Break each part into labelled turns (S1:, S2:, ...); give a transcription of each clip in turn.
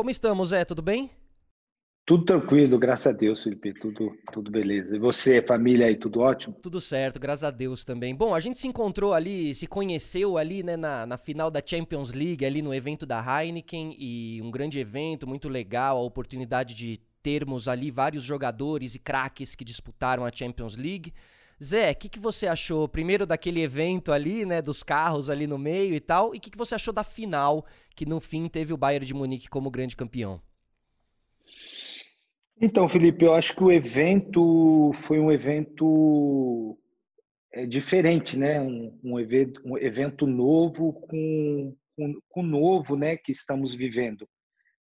S1: Como estamos, Zé? Tudo bem?
S2: Tudo tranquilo, graças a Deus, Felipe. Tudo, tudo beleza. E você, família aí, tudo ótimo?
S1: Tudo certo, graças a Deus também. Bom, a gente se encontrou ali, se conheceu ali, né, na, na final da Champions League, ali no evento da Heineken, e um grande evento, muito legal, a oportunidade de termos ali vários jogadores e craques que disputaram a Champions League. Zé, o que, que você achou primeiro daquele evento ali, né, dos carros ali no meio e tal, e o que, que você achou da final, que no fim teve o Bayern de Munique como grande campeão?
S2: Então, Felipe, eu acho que o evento foi um evento é, diferente, né? Um, um, evento, um evento novo com, com novo, né? Que estamos vivendo.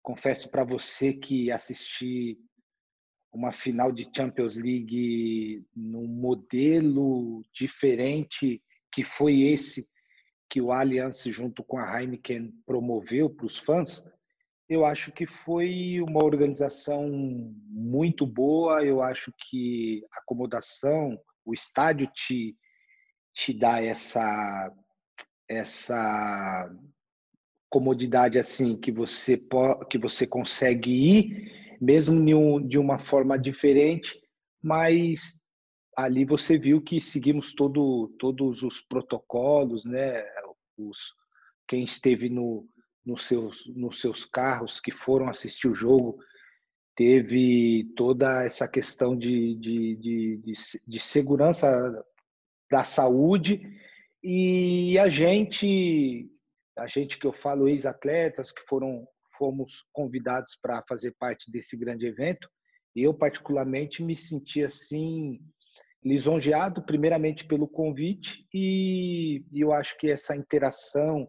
S2: Confesso para você que assisti uma final de Champions League num modelo diferente que foi esse que o Allianz junto com a Heineken promoveu para os fãs eu acho que foi uma organização muito boa. Eu acho que a acomodação, o estádio te, te dá essa, essa comodidade assim que você que você consegue ir mesmo de uma forma diferente, mas ali você viu que seguimos todo, todos os protocolos, né? Os, quem esteve no, nos seus, nos seus carros que foram assistir o jogo, teve toda essa questão de, de, de, de, de segurança da saúde e a gente, a gente que eu falo, ex-atletas que foram fomos convidados para fazer parte desse grande evento, eu particularmente me senti assim lisonjeado primeiramente pelo convite e, e eu acho que essa interação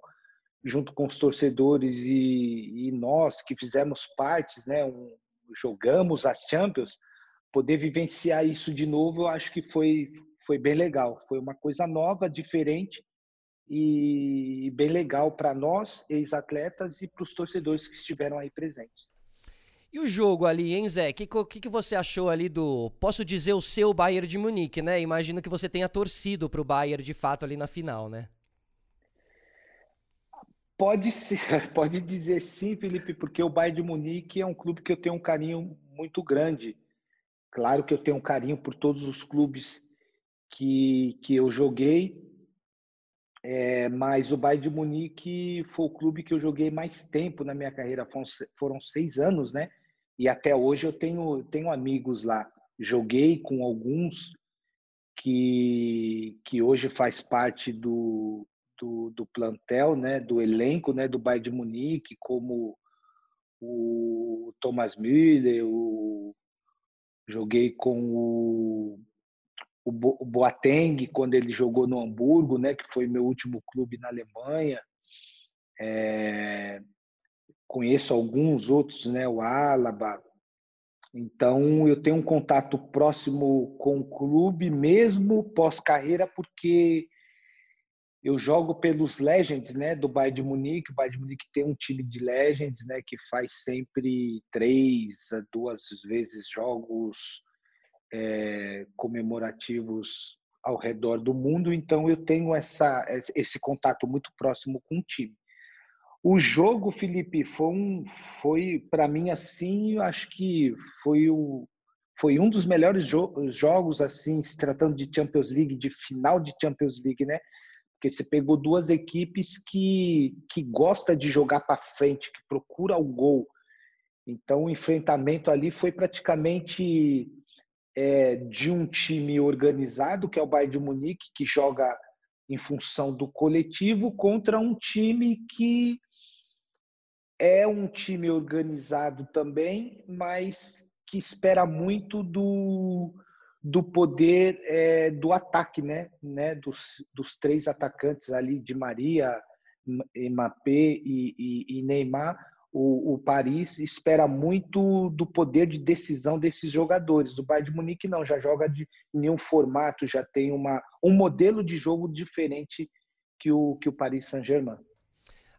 S2: junto com os torcedores e, e nós que fizemos partes, né, um, jogamos a Champions, poder vivenciar isso de novo, eu acho que foi foi bem legal. Foi uma coisa nova, diferente e bem legal para nós, ex-atletas, e para os torcedores que estiveram aí presentes.
S1: E o jogo ali, hein, Zé? O que, que, que, você achou ali do. Posso dizer o seu Bayern de Munique, né? Imagino que você tenha torcido para o Bayern de fato ali na final, né?
S2: Pode ser, pode dizer sim, Felipe, porque o Bayern de Munique é um clube que eu tenho um carinho muito grande. Claro que eu tenho um carinho por todos os clubes que, que eu joguei, é, mas o Bayern de Munique foi o clube que eu joguei mais tempo na minha carreira, foram, foram seis anos, né? E até hoje eu tenho, tenho amigos lá. Joguei com alguns que, que hoje faz parte do, do, do plantel, né, do elenco, né, do Bayern de Munique, como o Thomas Müller, o, joguei com o, o Boateng quando ele jogou no Hamburgo, né, que foi meu último clube na Alemanha. É, conheço alguns outros, né, o Alaba. Então eu tenho um contato próximo com o clube mesmo pós-carreira porque eu jogo pelos Legends, né, do Bayern de Munique. O Bayern de Munique tem um time de Legends, né, que faz sempre três a duas vezes jogos é, comemorativos ao redor do mundo. Então eu tenho essa, esse contato muito próximo com o time. O jogo, Felipe, foi, um, foi para mim assim, eu acho que foi o foi um dos melhores jo jogos assim, se tratando de Champions League, de final de Champions League, né? porque você pegou duas equipes que, que gosta de jogar para frente, que procura o gol. Então o enfrentamento ali foi praticamente é, de um time organizado, que é o Bayern de Munique, que joga em função do coletivo, contra um time que é um time organizado também, mas que espera muito do, do poder é, do ataque, né? né? Dos, dos três atacantes ali, de Maria, Mbappé e, e, e Neymar, o, o, Paris espera muito do poder de decisão desses jogadores. O Bayern de Munique não, já joga de nenhum formato, já tem uma, um modelo de jogo diferente que o, que o Paris Saint-Germain.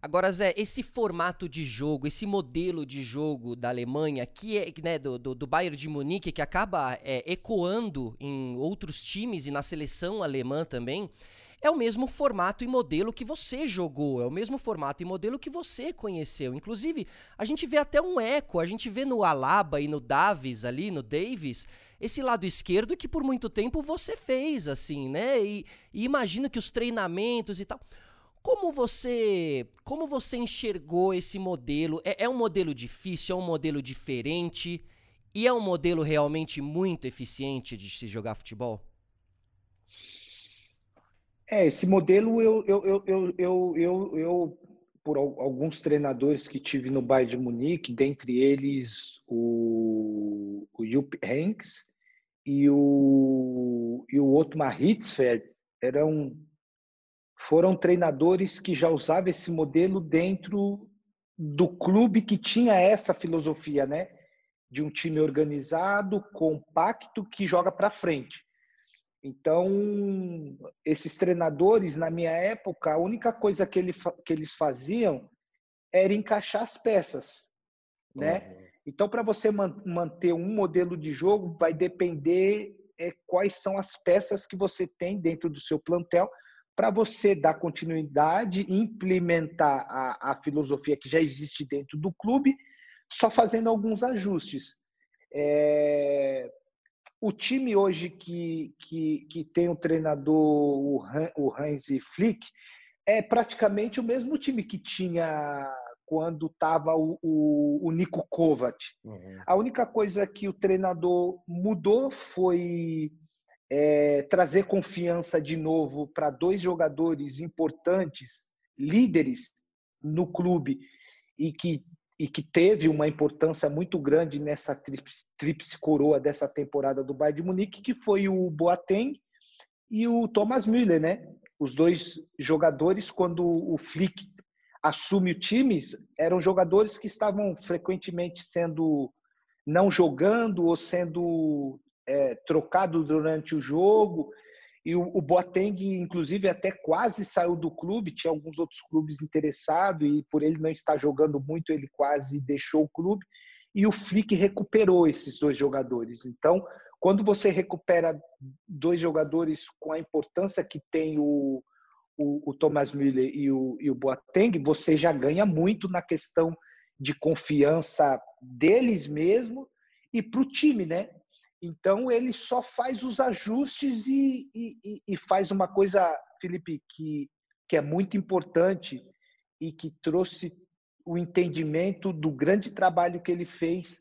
S1: Agora, Zé, esse formato de jogo, esse modelo de jogo da Alemanha, que é né, do, do, do Bayern de Munique, que acaba é, ecoando em outros times e na seleção alemã também, é o mesmo formato e modelo que você jogou, é o mesmo formato e modelo que você conheceu. Inclusive, a gente vê até um eco, a gente vê no Alaba e no Davis ali, no Davis, esse lado esquerdo que por muito tempo você fez, assim, né? E, e imagino que os treinamentos e tal. Como você, como você enxergou esse modelo? É, é um modelo difícil? É um modelo diferente? E é um modelo realmente muito eficiente de se jogar futebol?
S2: É, esse modelo eu, eu, eu, eu, eu, eu, eu, por alguns treinadores que tive no Bayern de Munique, dentre eles o, o Jupp Heynckes e o, e o Otmar Hitzfeld, eram, foram treinadores que já usavam esse modelo dentro do clube que tinha essa filosofia, né? De um time organizado, compacto, que joga para frente. Então, esses treinadores, na minha época, a única coisa que, ele, que eles faziam era encaixar as peças, né? Uhum. Então, para você man manter um modelo de jogo, vai depender é, quais são as peças que você tem dentro do seu plantel para você dar continuidade, implementar a, a filosofia que já existe dentro do clube, só fazendo alguns ajustes. É, o time hoje que, que, que tem o treinador, o Hans Flick, é praticamente o mesmo time que tinha quando estava o, o, o, Nico Kovac. Uhum. A única coisa que o treinador mudou foi é, trazer confiança de novo para dois jogadores importantes, líderes no clube, e que e que teve uma importância muito grande nessa tríplice coroa dessa temporada do Bayern de Munique, que foi o Boateng e o Thomas Müller, né? Os dois jogadores, quando o Flick assume o time, eram jogadores que estavam frequentemente sendo não jogando ou sendo é, trocados durante o jogo e o, o Boateng, inclusive, até quase saiu do clube. Tinha alguns outros clubes interessados e por ele não estar jogando muito, ele quase deixou o clube. E o Flick recuperou esses dois jogadores. Então, quando você recupera dois jogadores com a importância que tem o, o, o Thomas Müller e o, e o Boateng, você já ganha muito na questão de confiança deles mesmo e para o time, né? Então ele só faz os ajustes e, e, e, faz uma coisa, Felipe, que, que é muito importante e que trouxe o entendimento do grande trabalho que ele fez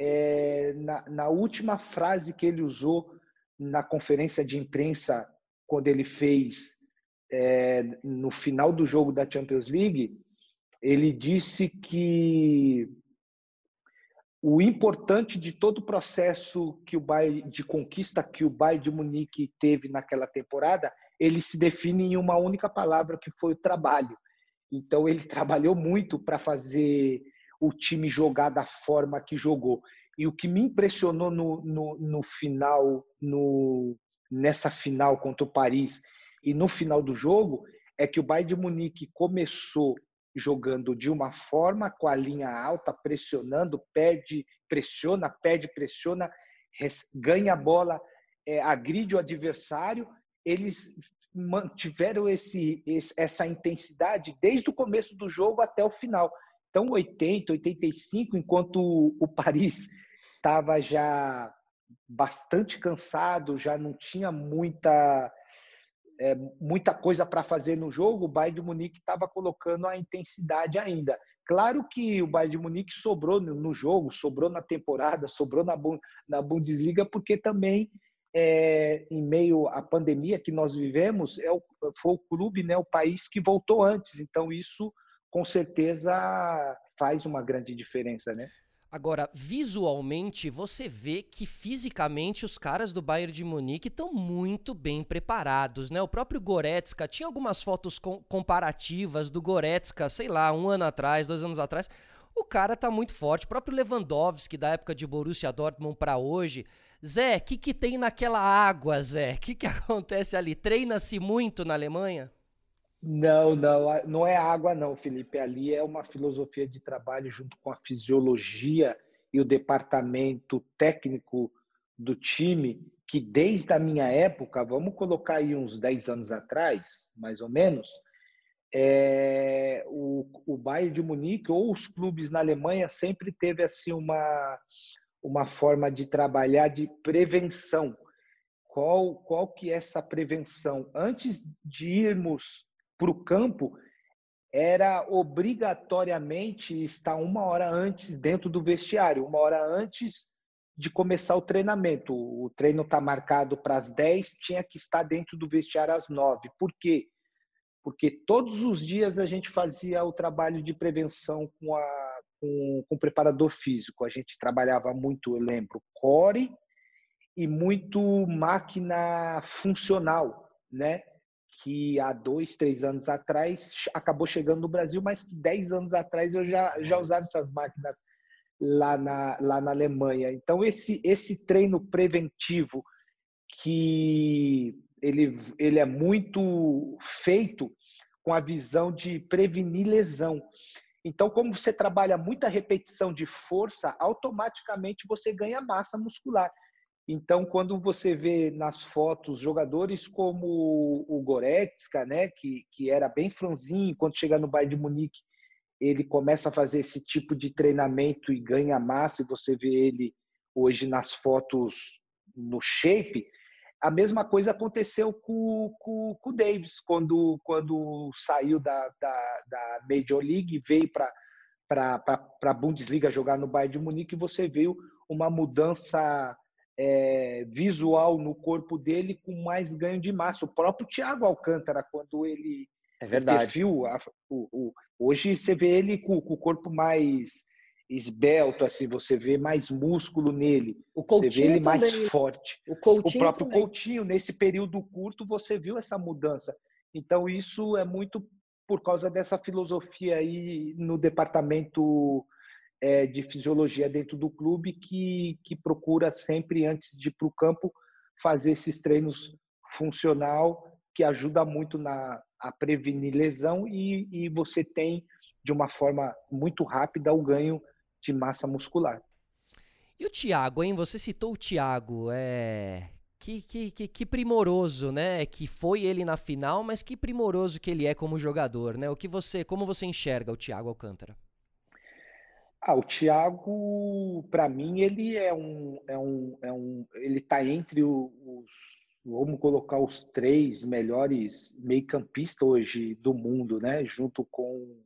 S2: é, na, na última frase que ele usou na conferência de imprensa quando ele fez é, no final do jogo da Champions League, ele disse que o importante de todo o processo que o Bayern, de conquista que o Bayern de Munique teve naquela temporada, ele se define em uma única palavra que foi o trabalho. Então ele trabalhou muito para fazer o time jogar da forma que jogou. E o que me impressionou no, no, no final, no, nessa final contra o Paris e no final do jogo, é que o Bayern de Munique começou jogando de uma forma, com a linha alta, pressionando, perde, pressiona, pede, pressiona, ganha a bola, é, agride o adversário. Eles mantiveram esse, esse, essa intensidade desde o começo do jogo até o final. Então, 80, 85, enquanto o, o Paris estava já bastante cansado, já não tinha muita é, muita coisa para fazer no jogo, o Bayern de Munique estava colocando a intensidade ainda. Claro que o Bayern de Munique sobrou no jogo, sobrou na temporada, sobrou na, na Bundesliga, porque também, é, em meio à pandemia que nós vivemos, é o, foi o clube, né, o país que voltou antes. Então, isso com certeza faz uma grande diferença, né?
S1: Agora, visualmente, você vê que fisicamente os caras do Bayern de Munique estão muito bem preparados, né? O próprio Goretzka, tinha algumas fotos com comparativas do Goretzka, sei lá, um ano atrás, dois anos atrás. O cara tá muito forte. O próprio Lewandowski, da época de Borussia Dortmund para hoje. Zé, o que, que tem naquela água, Zé? O que, que acontece ali? Treina-se muito na Alemanha?
S2: Não, não, não é água não, Felipe. Ali é uma filosofia de trabalho junto com a fisiologia e o departamento técnico do time que desde a minha época, vamos colocar aí uns 10 anos atrás, mais ou menos, é, o, o Bayern de Munique ou os clubes na Alemanha sempre teve assim uma, uma forma de trabalhar de prevenção. Qual, qual que é essa prevenção? Antes de irmos para o campo, era obrigatoriamente estar uma hora antes dentro do vestiário, uma hora antes de começar o treinamento. O treino está marcado para as 10, tinha que estar dentro do vestiário às 9. Por quê? porque todos os dias a gente fazia o trabalho de prevenção com, a, com, com o preparador físico. A gente trabalhava muito, eu lembro, core e muito máquina funcional, né? Que há dois, três anos atrás acabou chegando no Brasil, mas que dez anos atrás eu já, já usava essas máquinas lá na, lá na Alemanha. Então, esse, esse treino preventivo que ele, ele é muito feito com a visão de prevenir lesão. Então, como você trabalha muita repetição de força, automaticamente você ganha massa muscular. Então, quando você vê nas fotos jogadores como o Goretzka, né, que, que era bem franzinho, quando chega no Bayern de Munique, ele começa a fazer esse tipo de treinamento e ganha massa, e você vê ele hoje nas fotos no shape, a mesma coisa aconteceu com, com, com o Davis, quando, quando saiu da, da, da Major League, veio para a Bundesliga jogar no Bayern de Munique, você viu uma mudança é, visual no corpo dele com mais ganho de massa. O próprio Thiago Alcântara, quando ele.
S1: É verdade.
S2: Perfil, a, o, o, hoje você vê ele com, com o corpo mais esbelto, assim, você vê mais músculo nele,
S1: o Coutinho
S2: você vê ele mais
S1: também.
S2: forte.
S1: O, Coutinho
S2: o próprio
S1: também.
S2: Coutinho, nesse período curto, você viu essa mudança. Então, isso é muito por causa dessa filosofia aí no departamento é, de fisiologia dentro do clube, que, que procura sempre, antes de ir para o campo, fazer esses treinos funcional, que ajuda muito na, a prevenir lesão e, e você tem, de uma forma muito rápida, o ganho de massa muscular.
S1: E o Thiago, hein? Você citou o Thiago, é. Que, que, que, que, primoroso, né? Que foi ele na final, mas que primoroso que ele é como jogador, né? O que você, como você enxerga o Thiago Alcântara?
S2: Ah, o Thiago, para mim, ele é um, é um, é um, ele está entre os, vamos colocar os três melhores meio-campistas hoje do mundo, né? Junto com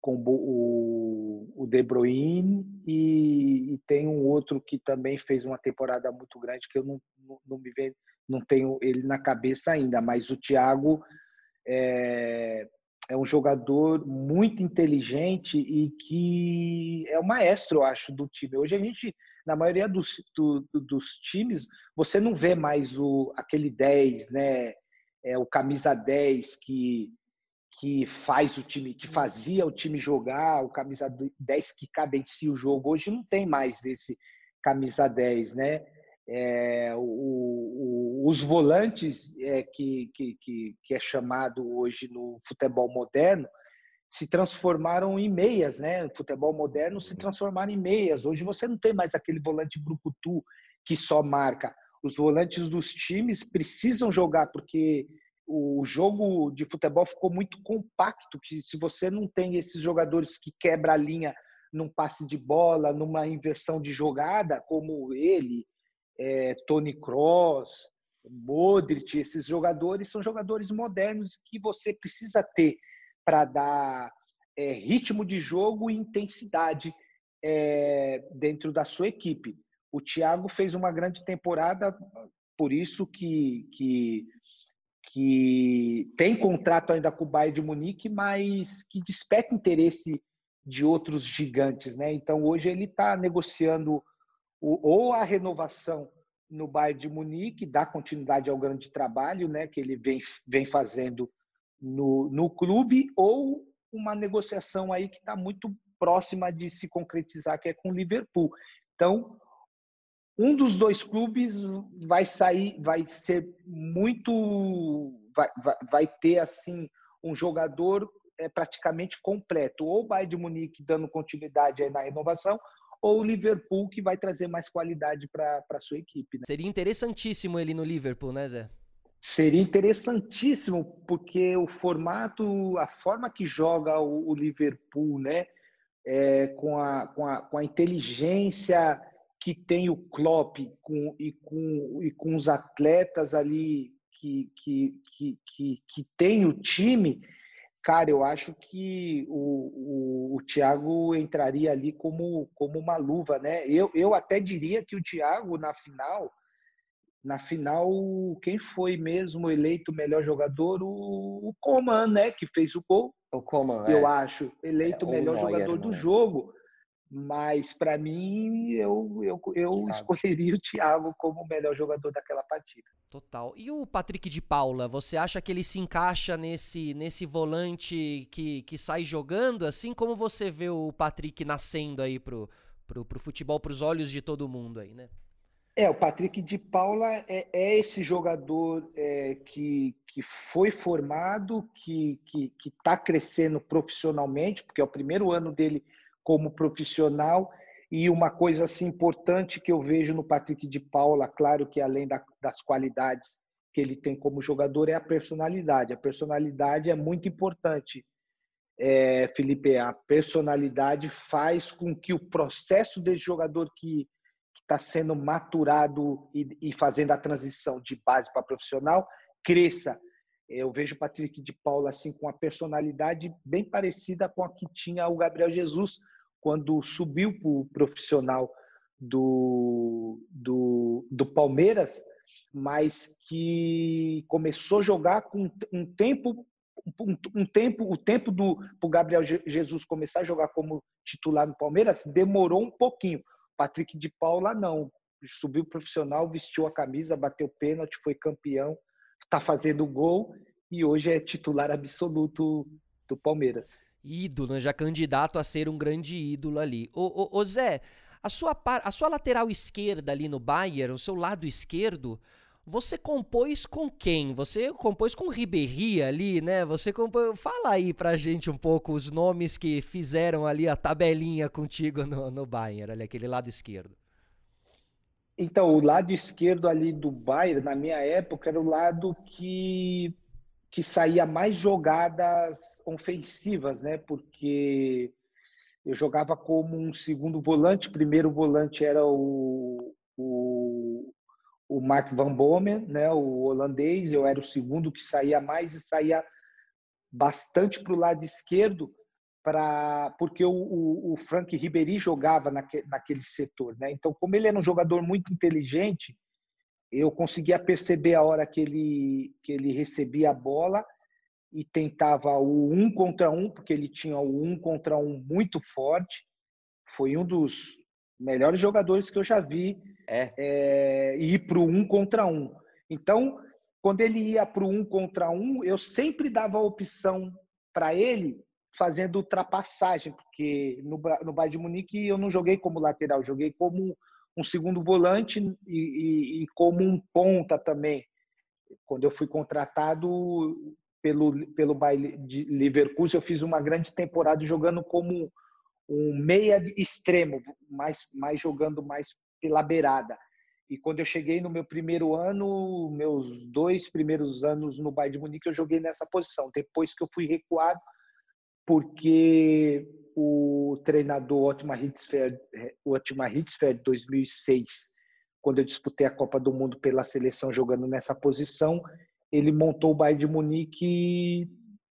S2: com o, o De Bruyne e, e, tem um outro que também fez uma temporada muito grande que eu não, não, não me vê, não tenho ele na cabeça ainda, mas o Thiago é, é um jogador muito inteligente e que é o maestro, eu acho, do time. Hoje a gente, na maioria dos, do, dos times, você não vê mais o, aquele 10, né? É, o camisa 10 que que faz o time, que fazia o time jogar, o camisa 10 que cadencia o jogo. Hoje não tem mais esse camisa 10, né? É, o, o, os volantes é, que, que, que, é chamado hoje no futebol moderno se transformaram em meias, né? O futebol moderno se transformaram em meias. Hoje você não tem mais aquele volante brucutu que só marca. Os volantes dos times precisam jogar porque o jogo de futebol ficou muito compacto, que se você não tem esses jogadores que quebra a linha num passe de bola, numa inversão de jogada, como ele, é, Tony Kroos, Modric, esses jogadores são jogadores modernos que você precisa ter para dar é, ritmo de jogo e intensidade é, dentro da sua equipe. O Thiago fez uma grande temporada, por isso que, que que tem contrato ainda com o Bayern de Munique, mas que desperta interesse de outros gigantes, né? Então hoje ele está negociando ou a renovação no Bayern de Munique, dá continuidade ao grande trabalho, né? Que ele vem, vem fazendo no, no clube, ou uma negociação aí que está muito próxima de se concretizar, que é com o Liverpool. Então um dos dois clubes vai sair, vai ser muito, vai, vai, vai ter assim um jogador é, praticamente completo, ou o Bayern de Munique dando continuidade na renovação, ou o Liverpool que vai trazer mais qualidade para a sua equipe. Né?
S1: Seria interessantíssimo ele no Liverpool, né, Zé?
S2: Seria interessantíssimo, porque o formato, a forma que joga o, o Liverpool, né, é, com, a, com, a, com a inteligência que tem o Klopp com, e, com, e com os atletas ali que, que, que, que, que tem o time, cara, eu acho que o, o, o Thiago entraria ali como, como uma luva, né? Eu, eu até diria que o Thiago, na final, na final, quem foi mesmo eleito melhor jogador? O, o Coman, né? Que fez o gol.
S3: O Coman,
S2: Eu
S3: é.
S2: acho. Eleito
S3: É,
S2: melhor
S3: Neuer,
S2: jogador do
S3: né?
S2: jogo. Mas, para mim, eu, eu, eu
S3: Thiago.
S2: escolheria o Thiago como o melhor jogador daquela partida.
S1: Total. E o Patrick de Paula, você acha que ele se encaixa nesse, nesse volante que, que sai jogando, assim como você vê o Patrick nascendo aí pro, pro, pro futebol, pros olhos de todo mundo aí, né?
S2: É, o Patrick de Paula é, é esse jogador é, que, que foi formado, que está crescendo profissionalmente, porque é o primeiro ano dele como profissional. E uma coisa assim, importante que eu vejo no Patrick de Paula, claro que além da, das qualidades que ele tem como jogador, é a personalidade. A personalidade é muito importante, é, Felipe. A personalidade faz com que o processo desse jogador que está sendo maturado e, e, fazendo a transição de base para profissional cresça. Eu vejo o Patrick de Paula assim com uma personalidade bem parecida com a que tinha o Gabriel Jesus quando subiu para o profissional do, do, do Palmeiras, mas que começou a jogar com um tempo um, tempo o tempo do o Gabriel Jesus começar a jogar como titular no Palmeiras demorou um pouquinho Patrick de Paula não. Subiu profissional, vestiu a camisa, bateu pênalti, foi campeão, está fazendo gol e hoje é titular absoluto do Palmeiras.
S1: Ídolo, já candidato a ser um grande ídolo ali. Ô, ô, ô Zé, a sua, par, a sua lateral esquerda ali no Bayern, o seu lado esquerdo, você compôs com quem? Você compôs com Ribéry ali, né? Você compôs... Fala aí pra gente um pouco os nomes que fizeram ali a tabelinha contigo no, no Bayern, ali, aquele lado esquerdo.
S2: Então, o lado esquerdo ali do Bayern, na minha época, era o lado que, que saía mais jogadas ofensivas, né? Porque eu jogava como um segundo volante, primeiro volante era o, o o Mark Van Bomen, né, o holandês, eu era o segundo que saía mais e saía bastante para o lado esquerdo, para porque o, o, o, Frank Ribéry jogava naque, naquele setor. Né? Então, como ele era um jogador muito inteligente, eu conseguia perceber a hora que ele, que ele recebia a bola e tentava o um contra um, porque ele tinha o um contra um muito forte. Foi um dos melhores jogadores que eu já vi
S3: é.
S2: É, ir para o um contra um. Então, quando ele ia para o um contra um, eu sempre dava a opção para ele fazendo ultrapassagem, porque no, no Bayern de Munique eu não joguei como lateral, joguei como um segundo volante e, e, e como um ponta também. Quando eu fui contratado pelo, pelo Bayern de Leverkusen, eu fiz uma grande temporada jogando como um meia extremo, mais, mais jogando mais pela beirada. E quando eu cheguei no meu primeiro ano, meus dois primeiros anos no Bayern de Munique, eu joguei nessa posição. Depois que eu fui recuado, porque o treinador Otmar Hitzfeld, Otmar Hitzfeld 2006, quando eu disputei a Copa do Mundo pela seleção jogando nessa posição, ele montou o Bayern de Munique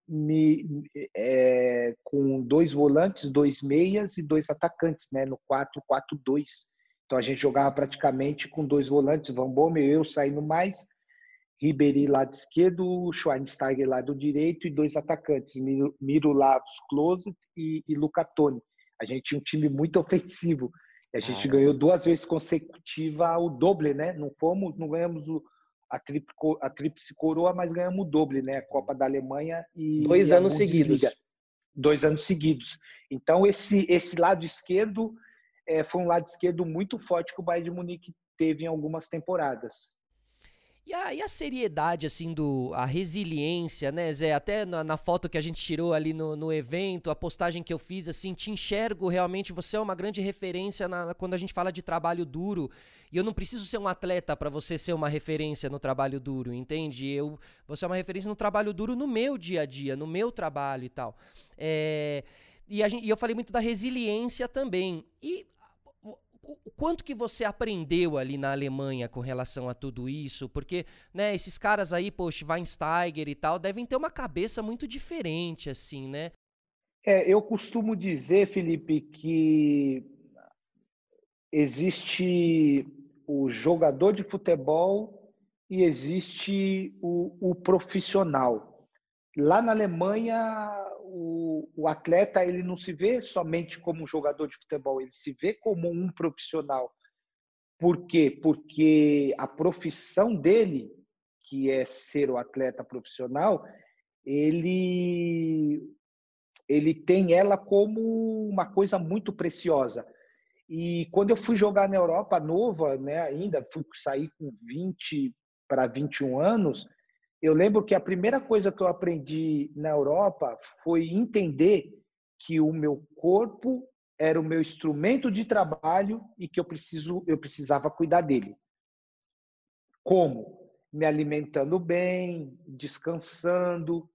S2: me, é, com dois volantes, dois meias e dois atacantes, né, no 4-4-2. Então a gente jogava praticamente com dois volantes, Van Bommel, eu saindo mais, Ribéry lado esquerdo, Schweinsteiger lado direito e dois atacantes, Mirolavos Klose e, e Luca Toni. A gente tinha um time muito ofensivo. E a gente ah, ganhou duas vezes consecutiva o doble, né? Não fomos, não ganhamos o, a, trip, a tríplice coroa, mas ganhamos o doble, né? A Copa da Alemanha e
S3: dois
S2: e
S3: anos seguidos.
S2: Dois anos seguidos. Então esse esse lado esquerdo é, foi um lado esquerdo muito forte que o Bayern de Munique teve em algumas temporadas.
S1: E a, e a, seriedade, assim, do, a resiliência, né, Zé? Até na, na foto que a gente tirou ali no, no, evento, a postagem que eu fiz, assim, te enxergo realmente, você é uma grande referência na, quando a gente fala de trabalho duro. E eu não preciso ser um atleta para você ser uma referência no trabalho duro, entende? Eu, você é uma referência no trabalho duro no meu dia a dia, no meu trabalho e tal. É, e, gente, e eu falei muito da resiliência também. E o quanto que você aprendeu ali na Alemanha com relação a tudo isso? Porque, né, esses caras aí, poxa, Weinsteiger e tal, devem ter uma cabeça muito diferente, assim, né?
S2: É, eu costumo dizer, Felipe, que existe o jogador de futebol e existe o, o profissional. Lá na Alemanha, o, o, atleta ele não se vê somente como um jogador de futebol, ele se vê como um profissional. Por quê? Porque a profissão dele, que é ser o atleta profissional, ele ele tem ela como uma coisa muito preciosa. E quando eu fui jogar na Europa nova, né, ainda fui sair com 20 para 21 anos, eu lembro que a primeira coisa que eu aprendi na Europa foi entender que o meu corpo era o meu instrumento de trabalho e que eu preciso eu precisava cuidar dele. Como? Me alimentando bem, descansando,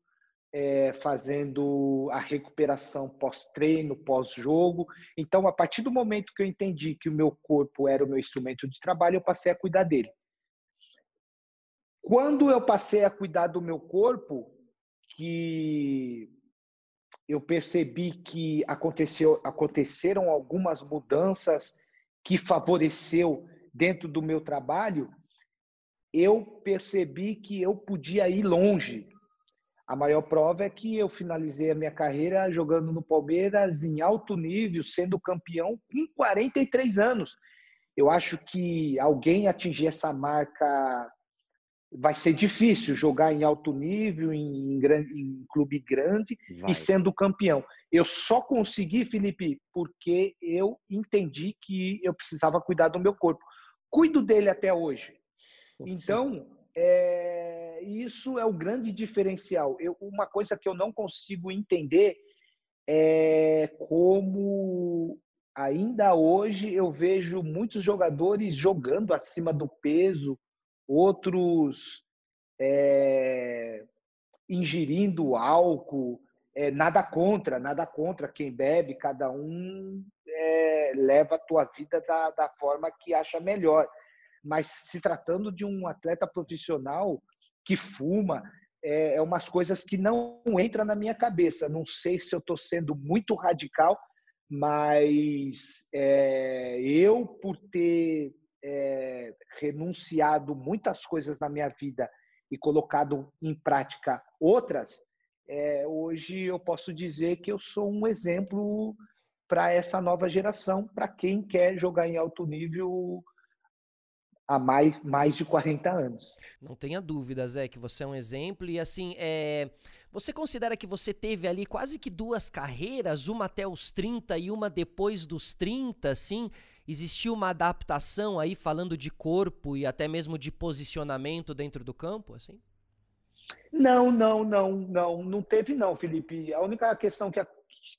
S2: é, fazendo a recuperação pós-treino, pós-jogo. Então, a partir do momento que eu entendi que o meu corpo era o meu instrumento de trabalho, eu passei a cuidar dele. Quando eu passei a cuidar do meu corpo, que eu percebi que aconteceu, aconteceram algumas mudanças que favoreceu dentro do meu trabalho, eu percebi que eu podia ir longe. A maior prova é que eu finalizei a minha carreira jogando no Palmeiras em alto nível, sendo campeão com 43 anos. Eu acho que alguém atingir essa marca vai ser difícil jogar em alto nível, em, grande, em clube grande vai. e sendo campeão. Eu só consegui, Felipe, porque eu entendi que eu precisava cuidar do meu corpo. Cuido dele até hoje. Então, é, isso é o grande diferencial. Eu, uma coisa que eu não consigo entender é como ainda hoje eu vejo muitos jogadores jogando acima do peso, outros é, ingerindo álcool. É, nada contra, nada contra quem bebe, cada um é, leva a tua vida da, da forma que acha melhor. Mas se tratando de um atleta profissional que fuma, é, é umas coisas que não entram na minha cabeça. Não sei se eu estou sendo muito radical, mas é, eu, por ter é, renunciado muitas coisas na minha vida e colocado em prática outras, é, hoje eu posso dizer que eu sou um exemplo para essa nova geração, para quem quer jogar em alto nível há mais, mais de 40 anos.
S1: Não tenha dúvida, Zé, que você é um exemplo. E assim, é... você considera que você teve ali quase que duas carreiras, uma até os 30 e uma depois dos 30, assim? Existiu uma adaptação aí falando de corpo e até mesmo de posicionamento dentro do campo, assim?
S2: Não, não, não, não, não teve não, Felipe. A única questão que,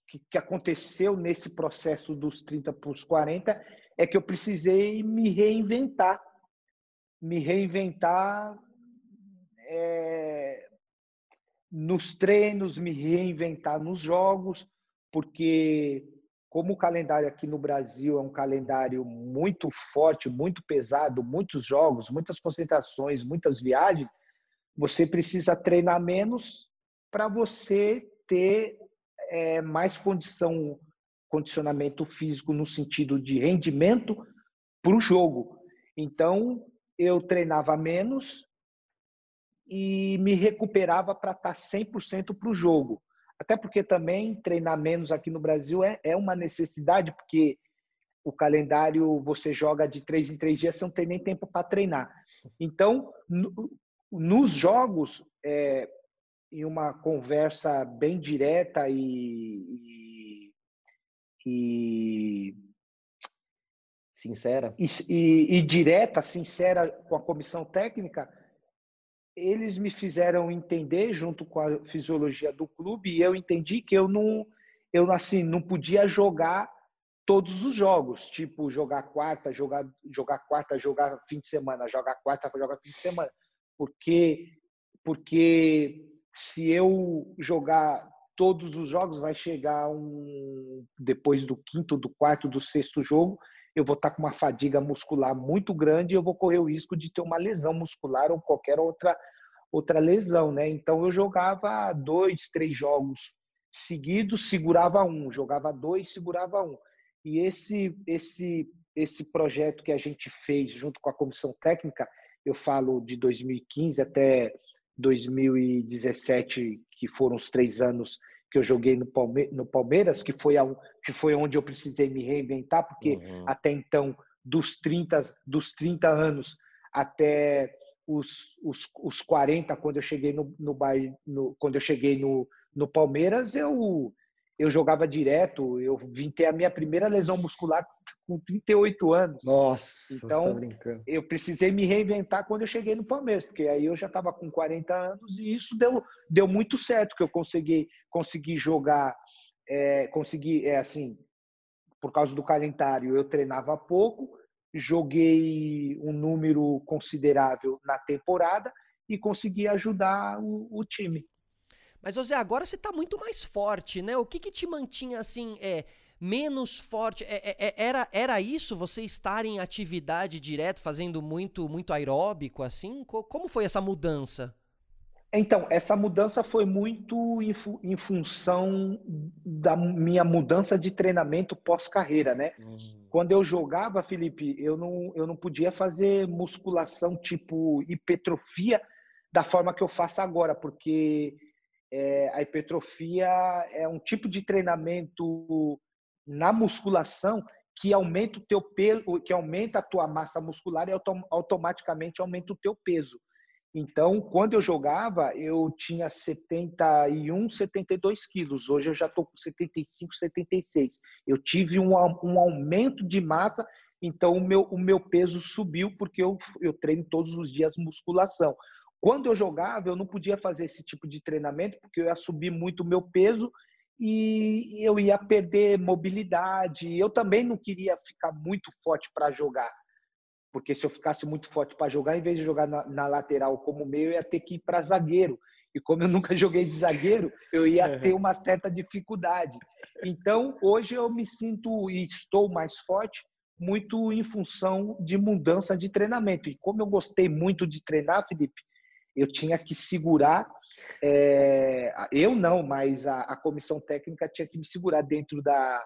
S2: que, que aconteceu nesse processo dos 30 para os 40 é que eu precisei me reinventar. Me reinventar é, nos treinos, me reinventar nos jogos, porque como o calendário aqui no Brasil é um calendário muito forte, muito pesado, muitos jogos, muitas concentrações, muitas viagens, você precisa treinar menos para você ter é, mais condição, condicionamento físico no sentido de rendimento para o jogo. Então, eu treinava menos e me recuperava para estar 100% para o jogo. Até porque também treinar menos aqui no Brasil é, é uma necessidade, porque o calendário você joga de três em três dias, você não tem nem tempo para treinar. Então, no, nos jogos, é, em uma conversa bem direta e, e, e
S1: sincera
S2: e, e, direta, sincera com a comissão técnica, eles me fizeram entender junto com a fisiologia do clube e eu entendi que eu não eu assim não podia jogar todos os jogos, tipo jogar quarta, jogar jogar quarta, jogar fim de semana, jogar quarta, jogar fim de semana, porque porque se eu jogar todos os jogos vai chegar um depois do quinto, do quarto, do sexto jogo, eu vou estar com uma fadiga muscular muito grande e eu vou correr o risco de ter uma lesão muscular ou qualquer outra outra lesão, né? Então eu jogava dois, três jogos seguidos, segurava um, jogava dois, segurava um. E esse esse esse projeto que a gente fez junto com a comissão técnica, eu falo de 2015 até 2017, que foram os três anos que eu joguei no, Palme no Palmeiras, que foi, a, que foi onde eu precisei me reinventar, porque uhum. até então, dos 30, dos 30 anos até os, os, os 40, quando eu cheguei no, no, no quando eu cheguei no, no Palmeiras, eu eu jogava direto, eu vim ter a minha primeira lesão muscular com 38 anos.
S1: Nossa,
S2: então tá eu precisei me reinventar quando eu cheguei no Palmeiras, porque aí eu já estava com 40 anos e isso deu, deu muito certo, que eu consegui, consegui jogar, é, consegui, é assim, por causa do calendário, eu treinava pouco, joguei um número considerável na temporada e consegui ajudar o, o time.
S1: Mas, José, agora você está muito mais forte, né? O que, que te mantinha assim, é, menos forte? É, é, é, era, era isso, você estar em atividade direto, fazendo muito, muito aeróbico, assim? Como foi essa mudança?
S2: Então, essa mudança foi muito em, em função da minha mudança de treinamento pós-carreira, né? Uhum. Quando eu jogava, Felipe, eu não, eu não podia fazer musculação tipo hipertrofia da forma que eu faço agora, porque é, a hipertrofia é um tipo de treinamento na musculação que aumenta o teu peso, que aumenta a tua massa muscular e autom automaticamente aumenta o teu peso. Então, quando eu jogava, eu tinha 71, 72 quilos. Hoje eu já estou com 75, 76. Eu tive um, um aumento de massa, então o meu, o meu peso subiu porque eu, eu treino todos os dias musculação. Quando eu jogava, eu não podia fazer esse tipo de treinamento, porque eu ia subir muito o meu peso e eu ia perder mobilidade. Eu também não queria ficar muito forte para jogar, porque se eu ficasse muito forte para jogar, em vez de jogar na, na, lateral como meio, eu ia ter que ir para zagueiro. E como eu nunca joguei de zagueiro, eu ia ter uma certa dificuldade. Então, hoje eu me sinto e estou mais forte muito em função de mudança de treinamento. E como eu gostei muito de treinar, Felipe, eu tinha que segurar. É, eu não, mas a, a, comissão técnica tinha que me segurar dentro da,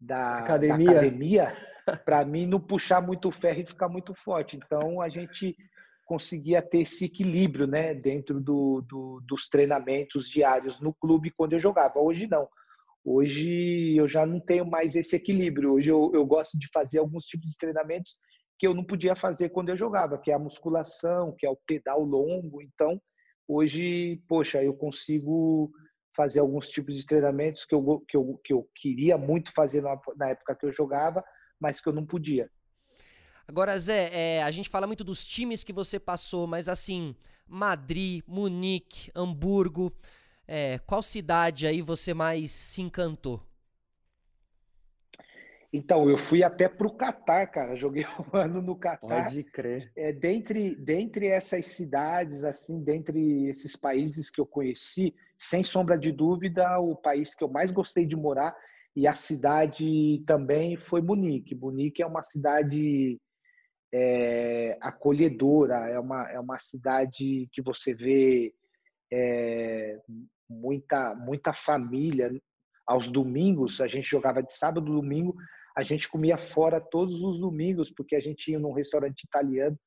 S2: da academia, para mim não puxar muito ferro e ficar muito forte. Então a gente conseguia ter esse equilíbrio né, dentro do, do, dos treinamentos diários no clube quando eu jogava. Hoje não. Hoje eu já não tenho mais esse equilíbrio. Hoje eu, eu gosto de fazer alguns tipos de treinamentos que eu não podia fazer quando eu jogava, que é a musculação, que é o pedal longo. Então, hoje, poxa, eu consigo fazer alguns tipos de treinamentos que eu, que eu, que eu queria muito fazer na, na época que eu jogava, mas que eu não podia.
S1: Agora, Zé, é, a gente fala muito dos times que você passou, mas assim, Madrid, Munique, Hamburgo, é, qual cidade aí você mais se encantou?
S2: Então, eu fui até para o Catar, cara. Joguei um ano no Catar.
S1: Pode crer.
S2: É, dentre, dentre essas cidades, assim, dentre esses países que eu conheci, sem sombra de dúvida, o país que eu mais gostei de morar e a cidade também foi Munique. Munique é uma cidade é, acolhedora, é uma, é uma cidade que você vê é, muita, muita família. Aos domingos, a gente jogava de sábado e domingo, a gente comia fora todos os domingos, porque a gente ia num restaurante italiano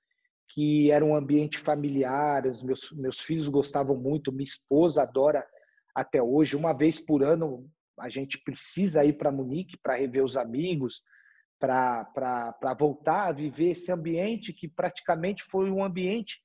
S2: que era um ambiente familiar, os meus, meus filhos gostavam muito, minha esposa adora até hoje. Uma vez por ano a gente precisa ir para Munique para rever os amigos, para voltar a viver esse ambiente que praticamente foi um ambiente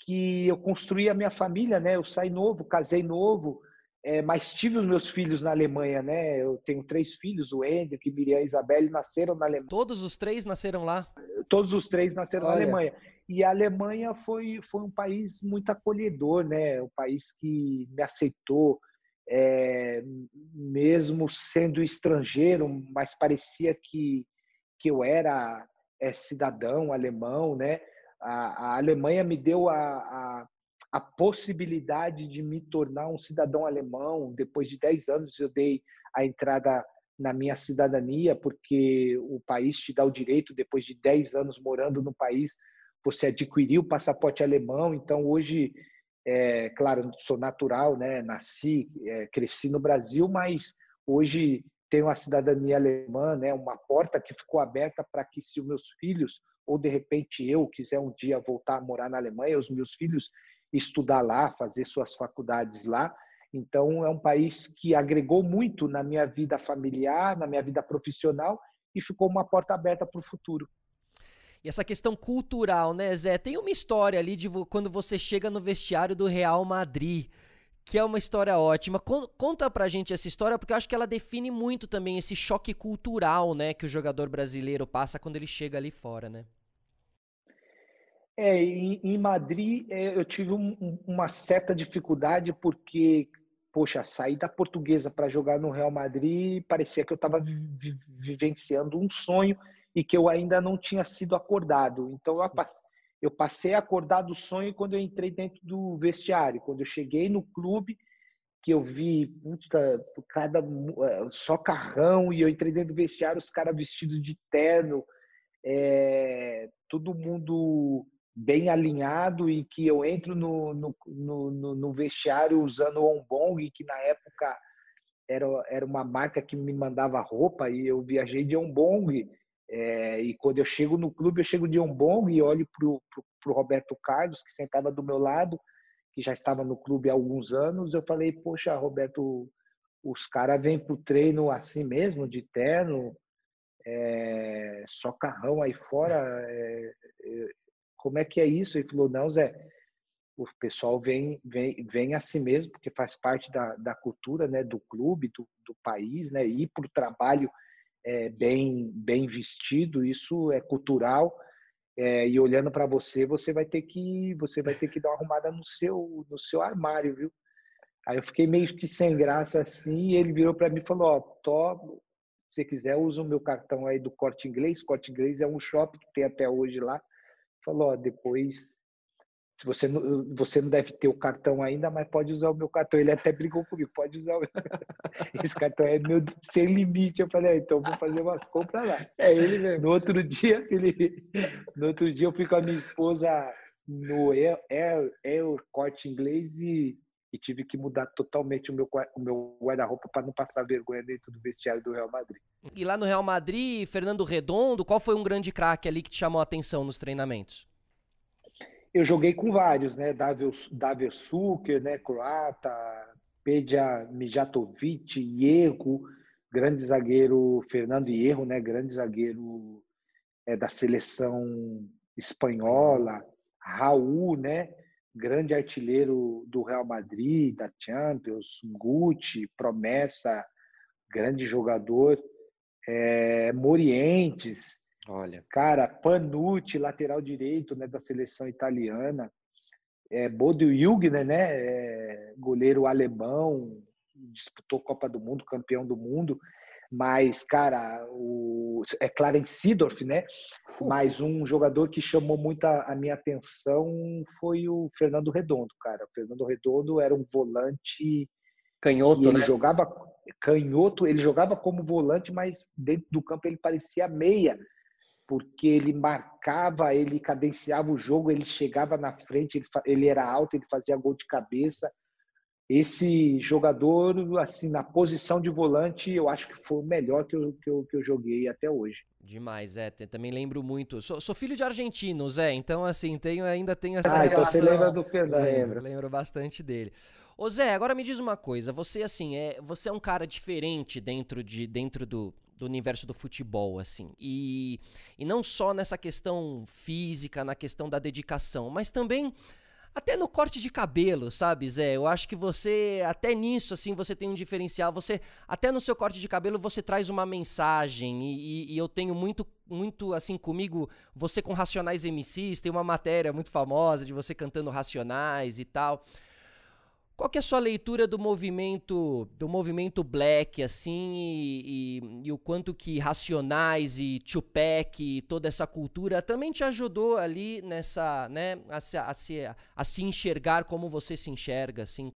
S2: que eu construí a minha família, né? Eu saí novo, casei novo, é, mas tive os meus filhos na Alemanha, né? Eu tenho três filhos, o Hendrik, Miriam e Isabelle, nasceram na Alemanha.
S1: Todos os três nasceram lá?
S2: Todos os três nasceram Olha. na Alemanha. E a Alemanha foi, foi um país muito acolhedor, né? Um país que me aceitou, é, mesmo sendo estrangeiro, mas parecia que, que eu era é, cidadão alemão, né? A, a Alemanha me deu a, a, a, possibilidade de me tornar um cidadão alemão. Depois de 10 anos, eu dei a entrada na minha cidadania, porque o país te dá o direito, depois de 10 anos morando no país, você adquiriu o passaporte alemão. Então, hoje, é, claro, sou natural, né? nasci, é, cresci no Brasil, mas hoje tenho a cidadania alemã, né? uma porta que ficou aberta para que, se os meus filhos, ou de repente eu quiser um dia voltar a morar na Alemanha, os meus filhos estudar lá, fazer suas faculdades lá, então, é um país que agregou muito na minha vida familiar, na minha vida profissional e ficou uma porta aberta para o futuro.
S1: E essa questão cultural, né, Zé? Tem uma história ali de quando você chega no vestiário do Real Madrid, que é uma história ótima. Conta pra gente essa história, porque eu acho que ela define muito também esse choque cultural, né, que o jogador brasileiro passa quando ele chega ali fora, né?
S2: É, em, em Madrid é, eu tive um, uma certa dificuldade porque, poxa, sair da portuguesa para jogar no Real Madrid parecia que eu estava vi, vivenciando um sonho e que eu ainda não tinha sido acordado. Então eu, eu passei a acordar do sonho quando eu entrei dentro do vestiário, quando eu cheguei no clube que eu vi puta, cada é, só carrão e eu entrei dentro do vestiário os caras vestidos de terno, é, todo mundo bem alinhado e que eu entro no, no, no, no vestiário usando o Onbong, que na época era, era uma marca que me mandava roupa e eu viajei de Onbong. É, e quando eu chego no clube, eu chego de Onbong e olho para o Roberto Carlos, que sentava do meu lado, que já estava no clube há alguns anos. Eu falei, poxa, Roberto, os caras vêm para o treino assim mesmo, de terno, é, só carrão aí fora. É, como é que é isso? Ele falou, não, Zé, o pessoal vem, vem, vem a si mesmo, porque faz parte da, da cultura né, do clube, do, do país, né, ir para o trabalho é, bem, bem vestido, isso é cultural. É, e olhando para você, você vai ter que você vai ter que dar uma arrumada no seu no seu armário, viu? Aí eu fiquei meio que sem graça assim, e ele virou para mim e falou: "Ó, Tó, se quiser usa o meu cartão aí do Corte Inglês. Corte Inglês é um shopping que tem até hoje lá falou, ó, depois você não, você não deve ter o cartão ainda, mas pode usar o meu cartão. Ele até brigou comigo, pode usar o meu Esse cartão é meu sem limite. Eu falei, ah, então vou fazer umas compras lá.
S1: É ele mesmo.
S2: No outro dia, ele, no outro dia eu fui com a minha esposa no Air, Air, Air Corte Inglês e e tive que mudar totalmente o meu, o meu guarda-roupa para não passar vergonha dentro do vestiário do Real Madrid.
S1: E lá no Real Madrid, Fernando Redondo, qual foi um grande craque ali que te chamou a atenção nos treinamentos?
S2: Eu joguei com vários, né? David Suker, né? Croata, Pedja Mijatovic, Ierro, grande zagueiro Fernando Ierro, né? Grande zagueiro é, da seleção espanhola, Raul, né? Grande artilheiro do Real Madrid, da Champions, Gucci, promessa, grande jogador. É, Morientes,
S1: olha,
S2: cara, Panucci, lateral direito, né, da seleção italiana. É, Bodo Jugner, né, é, goleiro alemão, disputou Copa do Mundo, campeão do mundo. Mas, cara, o, é Clarence Seedorf, né? Mas um jogador que chamou muito a, a, minha atenção foi o Fernando Redondo, cara. O Fernando Redondo era um volante
S1: canhoto,
S2: ele
S1: né?
S2: jogava canhoto, ele jogava como volante, mas dentro do campo ele parecia meia, porque ele marcava, ele cadenciava o jogo, ele chegava na frente, ele, ele era alto, ele fazia gol de cabeça esse jogador, assim, na posição de volante, eu acho que foi o melhor que eu, que eu, que eu joguei até hoje.
S1: Demais, é. Também lembro muito. Sou, sou filho de argentino, Zé, então, assim, tenho, ainda tenho essa.
S2: Ah, então você lembra do Fernando.
S1: Lembro, lembro bastante dele. Ô Zé, agora me diz uma coisa. Você, assim, é, você é um cara diferente dentro, de, dentro do, do universo do futebol, assim. E, e não só nessa questão física, na questão da dedicação, mas também até no corte de cabelo, sabe, Zé? Eu acho que você, até nisso, assim, você tem um diferencial. Você, até no seu corte de cabelo, você traz uma mensagem. E, e, e eu tenho muito, muito, assim, comigo, você com Racionais MCs, tem uma matéria muito famosa de você cantando Racionais e tal. Qual que é a sua leitura do movimento do movimento black, assim, e, e, e, o quanto que Racionais e Tupac e toda essa cultura também te ajudou ali nessa, né, a se, a, se, a se enxergar como você se enxerga, assim?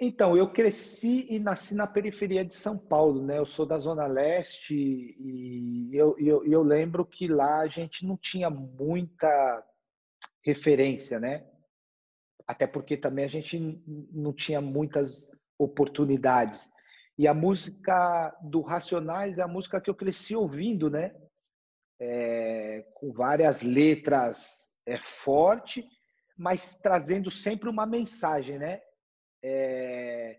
S2: Então, eu cresci e nasci na periferia de São Paulo, né? Eu sou da Zona Leste e eu, eu, eu lembro que lá a gente não tinha muita referência, né? Até porque também a gente não tinha muitas oportunidades. E a música do Racionais é a música que eu cresci ouvindo, né? É, com várias letras é forte, mas trazendo sempre uma mensagem, né? É,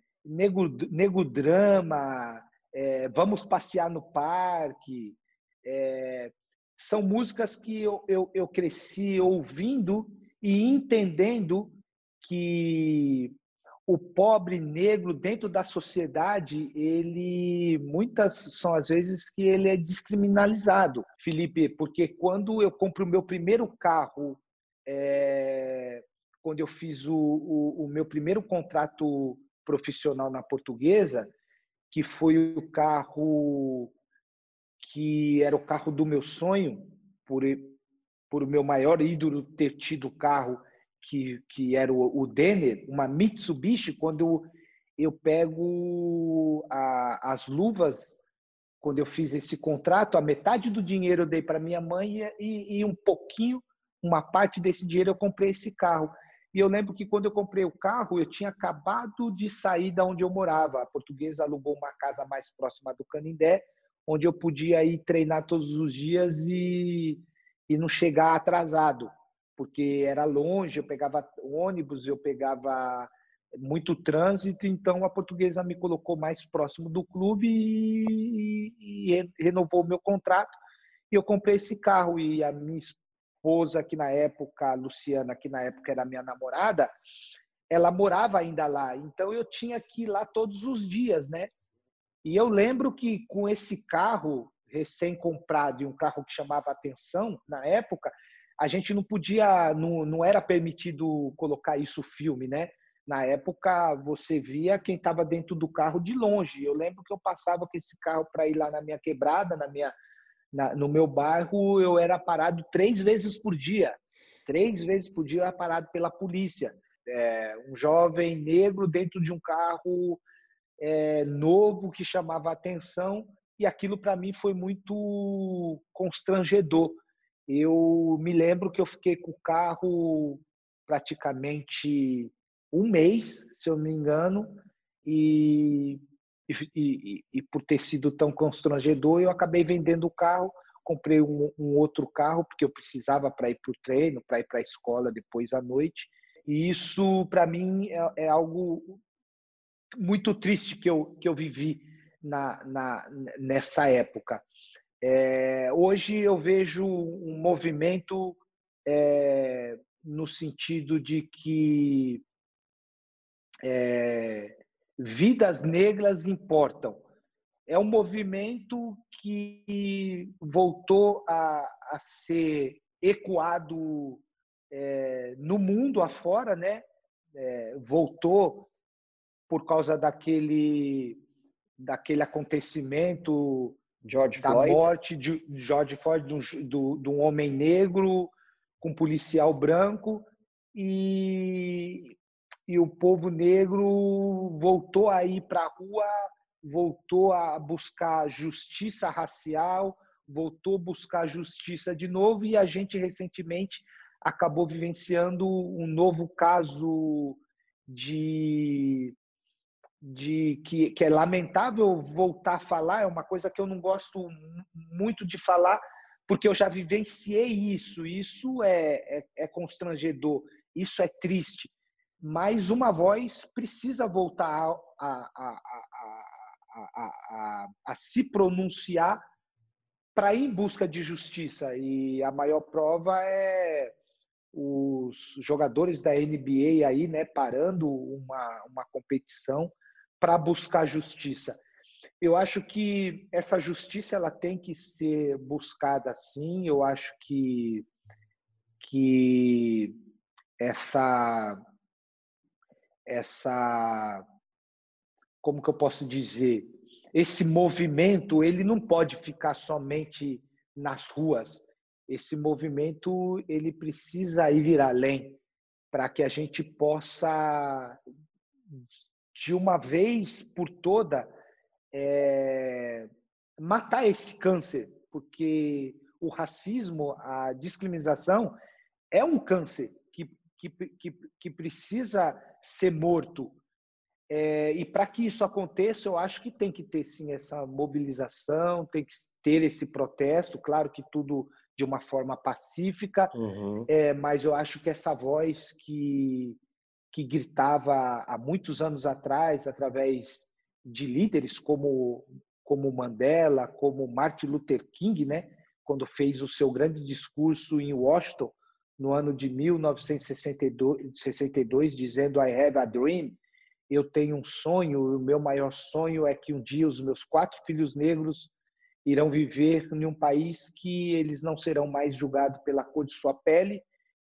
S2: drama, é, vamos passear no parque, é, são músicas que eu, eu, eu cresci ouvindo e entendendo que o pobre negro dentro da sociedade, ele muitas são as vezes que ele é descriminalizado, Felipe, porque quando eu compro o meu primeiro carro, é, quando eu fiz o, o, o meu primeiro contrato profissional na portuguesa, que foi o carro que era o carro do meu sonho, por, por o meu maior ídolo ter tido o carro que, que era o, o Denner, uma Mitsubishi, quando eu, pego a, as luvas, quando eu fiz esse contrato, a metade do dinheiro eu dei para minha mãe e, e um pouquinho, uma parte desse dinheiro eu comprei esse carro. E eu lembro que quando eu comprei o carro, eu tinha acabado de sair da onde eu morava. A portuguesa alugou uma casa mais próxima do Canindé, onde eu podia ir treinar todos os dias e, e não chegar atrasado porque era longe, eu pegava ônibus, eu pegava muito trânsito, então a portuguesa me colocou mais próximo do clube e, e, renovou o meu contrato. E eu comprei esse carro e a minha esposa, que na época, a Luciana, que na época era minha namorada, ela morava ainda lá, então eu tinha que ir lá todos os dias, né? E eu lembro que com esse carro recém-comprado e um carro que chamava atenção na época, a gente não podia, não, não era permitido colocar isso filme, né? Na época, você via quem estava dentro do carro de longe. Eu lembro que eu passava com esse carro para ir lá na minha quebrada, na minha, na, no meu bairro, eu era parado três vezes por dia. Três vezes por dia eu era parado pela polícia. É, um jovem negro dentro de um carro é, novo que chamava atenção e aquilo para mim foi muito constrangedor eu me lembro que eu fiquei com o carro praticamente um mês, se eu não me engano, e, e, e, por ter sido tão constrangedor, eu acabei vendendo o carro, comprei um, um outro carro, porque eu precisava para ir para o treino, para ir para a escola depois à noite. E isso, para mim, é, é, algo muito triste que eu, que eu vivi na, na, nessa época. É, hoje eu vejo um movimento é, no sentido de que é, vidas negras importam. É um movimento que voltou a, a ser ecoado é, no mundo afora, né? É, voltou por causa daquele daquele acontecimento George da Floyd. morte de George Floyd, de um, de um homem negro com um policial branco e, e o povo negro voltou a ir para a rua, voltou a buscar justiça racial, voltou a buscar justiça de novo e a gente recentemente acabou vivenciando um novo caso de de que, que é lamentável voltar a falar, é uma coisa que eu não gosto muito de falar, porque eu já vivenciei isso, isso é, é, é constrangedor, isso é triste. Mas uma voz precisa voltar a, a, a, a se pronunciar para ir em busca de justiça. E a maior prova é os jogadores da NBA aí, né, parando uma, uma competição para buscar justiça. Eu acho que essa justiça ela tem que ser buscada sim. Eu acho que que essa essa como que eu posso dizer esse movimento ele não pode ficar somente nas ruas esse movimento ele precisa ir além para que a gente possa de uma vez por toda é, matar esse câncer porque o racismo a discriminação é um câncer que, que, que, que precisa ser morto. É, e para que isso aconteça, eu acho que tem que ter sim essa mobilização, tem que ter esse protesto, claro que tudo de uma forma pacífica, uhum. é, mas eu acho que essa voz que, que gritava há muitos anos atrás, através de líderes como, como Mandela, como Martin Luther King, né, quando fez o seu grande discurso em Washington, no ano de 1962, dizendo I have a dream, eu tenho um sonho, o meu maior sonho é que um dia os meus quatro filhos negros irão viver em um país que eles não serão mais julgados pela cor de sua pele,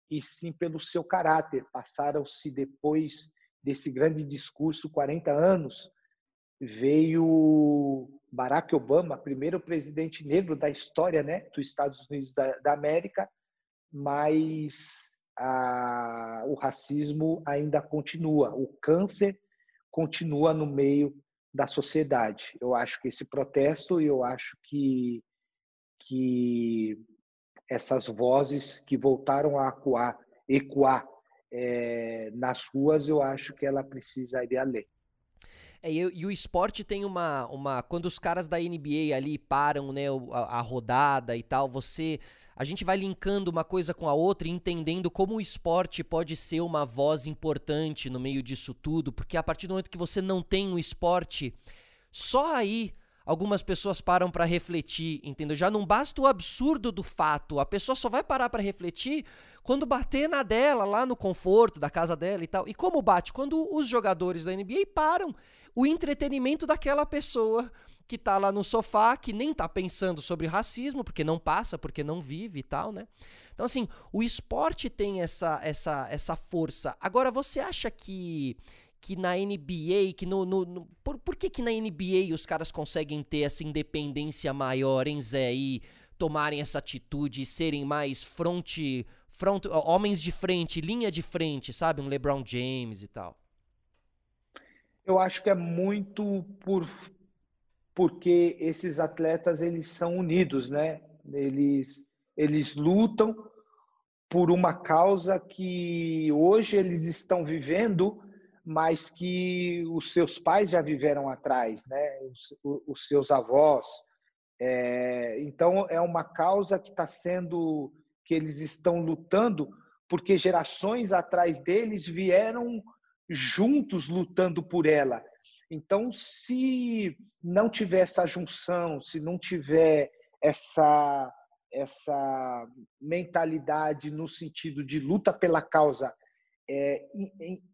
S2: e sim pelo seu caráter. Passaram-se depois desse grande discurso 40 anos, veio Barack Obama, primeiro presidente negro da história né, dos Estados Unidos da, da América, mas a, o racismo ainda continua, o câncer continua no meio da sociedade. Eu acho que esse protesto, eu acho que, que essas vozes que voltaram a ecoar, ecoar é, nas ruas, eu acho que ela precisa ir além.
S1: É, e, e, o esporte tem uma, uma. Quando os caras da NBA ali param, né, a, a, rodada e tal, você. A gente vai linkando uma coisa com a outra e entendendo como o esporte pode ser uma voz importante no meio disso tudo, porque a partir do momento que você não tem o esporte, só aí algumas pessoas param para refletir, entendeu? Já não basta o absurdo do fato, a pessoa só vai parar para refletir quando bater na dela, lá no conforto da casa dela e tal. E como bate? Quando os jogadores da NBA param o entretenimento daquela pessoa que tá lá no sofá, que nem tá pensando sobre racismo, porque não passa, porque não vive e tal, né? Então, assim, o esporte tem essa, essa, essa força. Agora, você acha que que na NBA, que no, no, no, por, por que que na NBA os caras conseguem ter essa independência maior, hein, Zé, e tomarem essa atitude e serem mais front, front, homens de frente, linha de frente, sabe, um LeBron James e tal?
S2: Eu acho que é muito por porque esses atletas eles são unidos, né? Eles eles lutam por uma causa que hoje eles estão vivendo, mas que os seus pais já viveram atrás, né? Os, os seus avós. É, então é uma causa que está sendo que eles estão lutando porque gerações atrás deles vieram juntos lutando por ela. Então, se não tiver essa junção, se não tiver essa essa mentalidade no sentido de luta pela causa, é,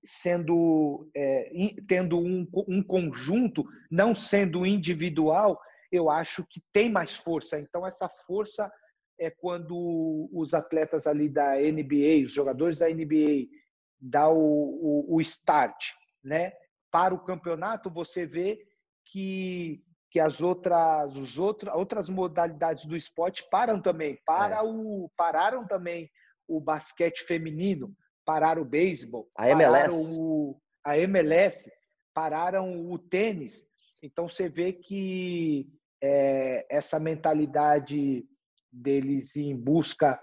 S2: sendo é, tendo um, um conjunto, não sendo individual, eu acho que tem mais força. Então, essa força é quando os atletas ali da NBA, os jogadores da NBA, dá o, o, o start, né? Para o campeonato, você vê que que as outras os outros, outras modalidades do esporte param também para é. o pararam também o basquete feminino pararam o beisebol
S1: a MLS
S2: o, a MLS pararam o tênis então você vê que é, essa mentalidade deles em busca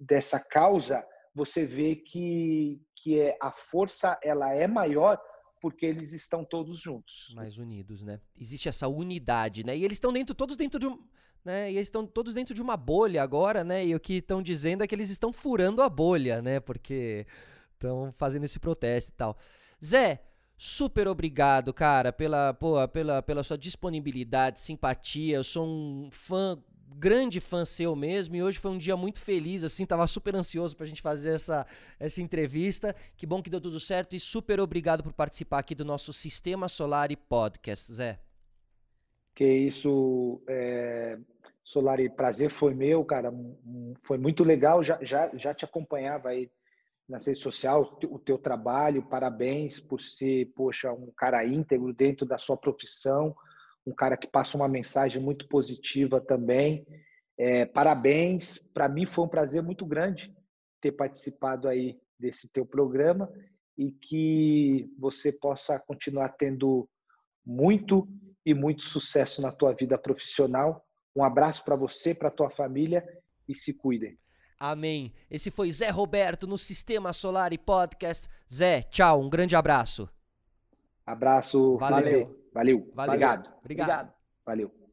S2: dessa causa você vê que, que é, a força ela é maior porque eles estão todos juntos.
S1: Mais unidos, né? Existe essa unidade, né? E eles estão dentro, todos dentro de um. Né? E eles estão todos dentro de uma bolha agora, né? E o que estão dizendo é que eles estão furando a bolha, né? Porque estão fazendo esse protesto e tal. Zé, super obrigado, cara, pela, pô, pela, pela sua disponibilidade, simpatia. Eu sou um fã grande fã seu mesmo e hoje foi um dia muito feliz, assim, tava super ansioso pra gente fazer essa, essa entrevista. Que bom que deu tudo certo e super obrigado por participar aqui do nosso Sistema Solar e Podcast, Zé.
S2: Que isso, é... Solari, prazer foi meu, cara, foi muito legal, já, já, já te acompanhava aí nas redes sociais, o teu trabalho, parabéns por ser, poxa, um cara íntegro dentro da sua profissão, um cara que passa uma mensagem muito positiva também. É, parabéns, para mim foi um prazer muito grande ter participado aí desse teu programa e que você possa continuar tendo muito e muito sucesso na tua vida profissional. Um abraço para você, para tua família e se cuidem.
S1: Amém. Esse foi Zé Roberto no Sistema Solar e Podcast. Zé, tchau, um grande abraço.
S2: Abraço, valeu. Valeu. Valeu.
S1: Obrigado.
S2: Obrigado. Valeu.